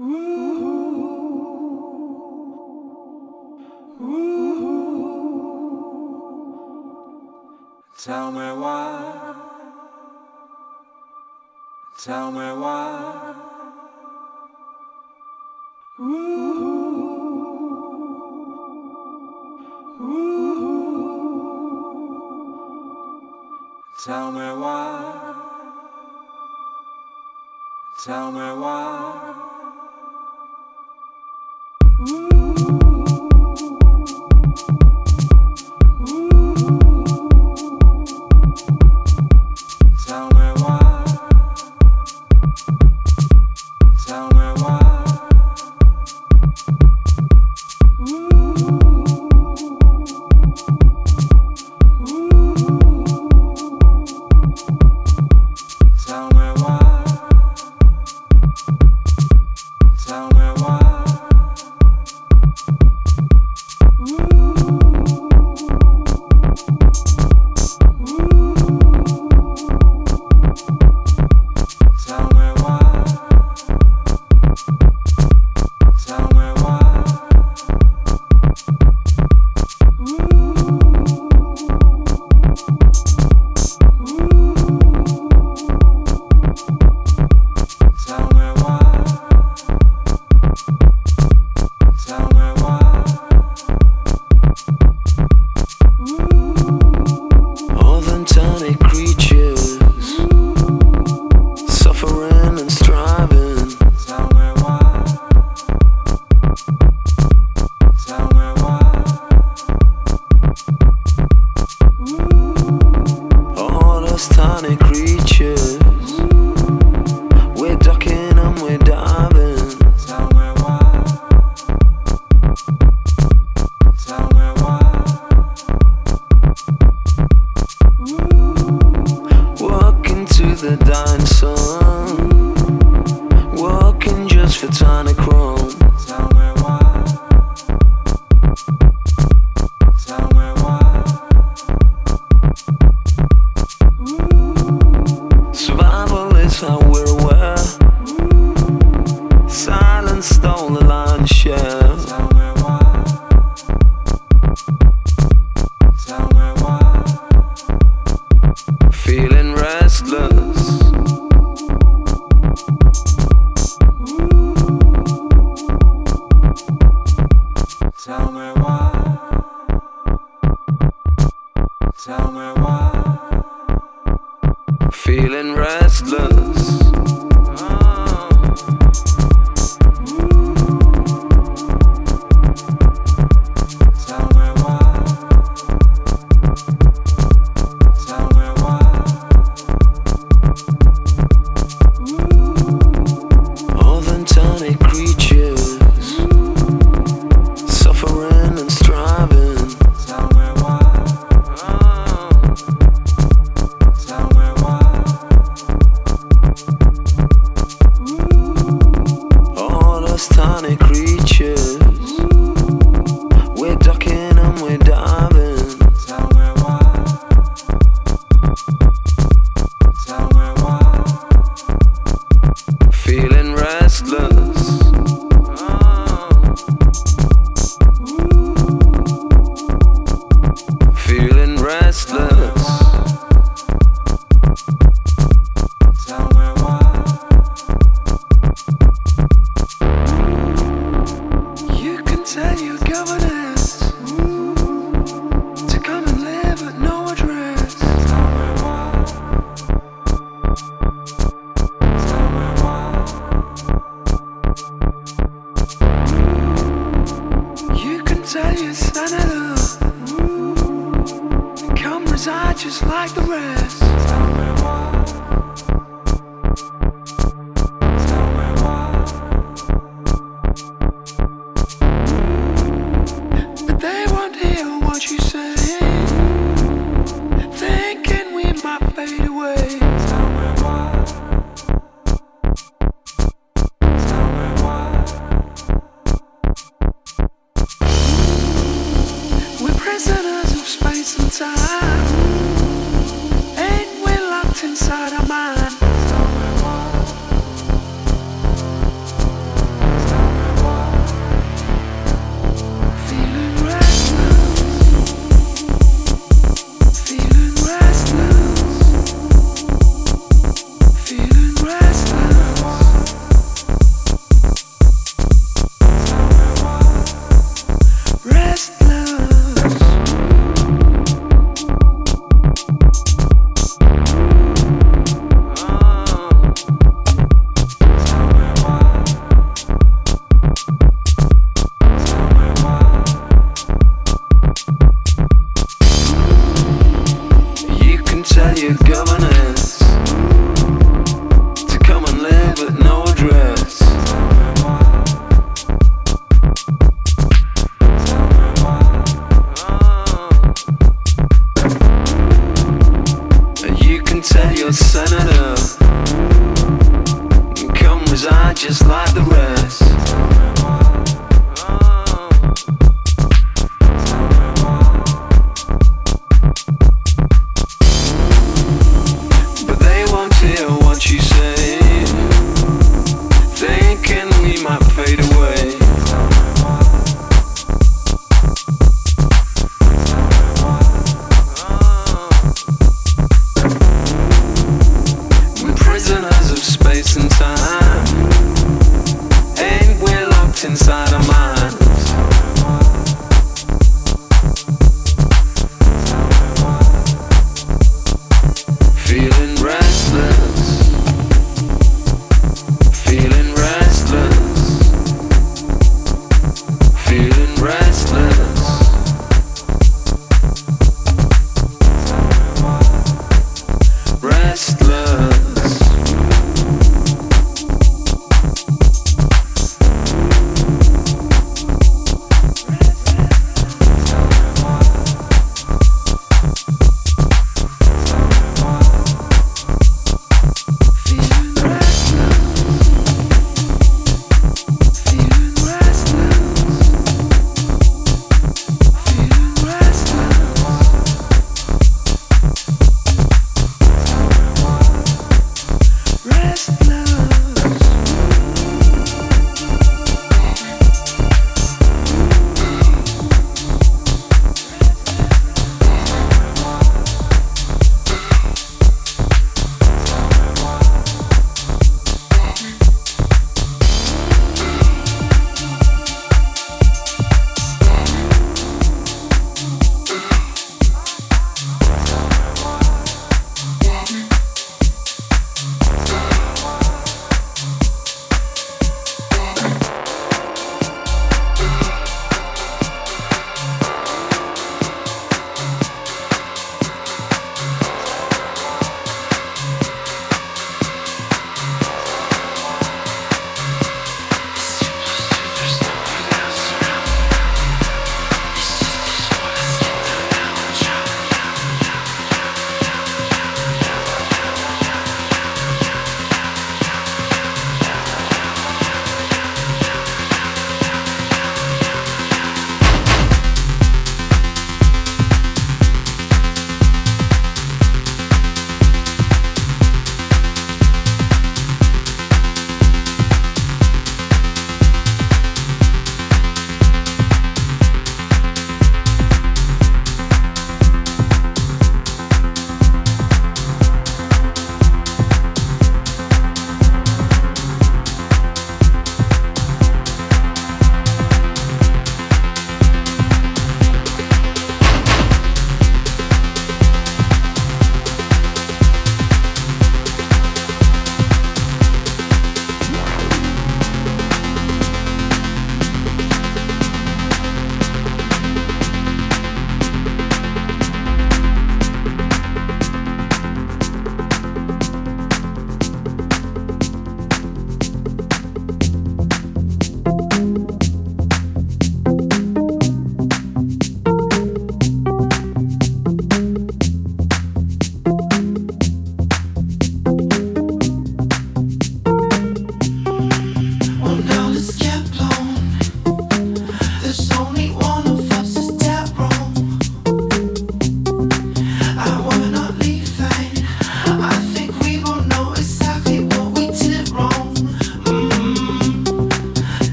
Ooh, ooh. Tell me why. Tell me why. Ooh, ooh. Tell me why. Tell me why. Ooh. Tell me why. Feeling restless.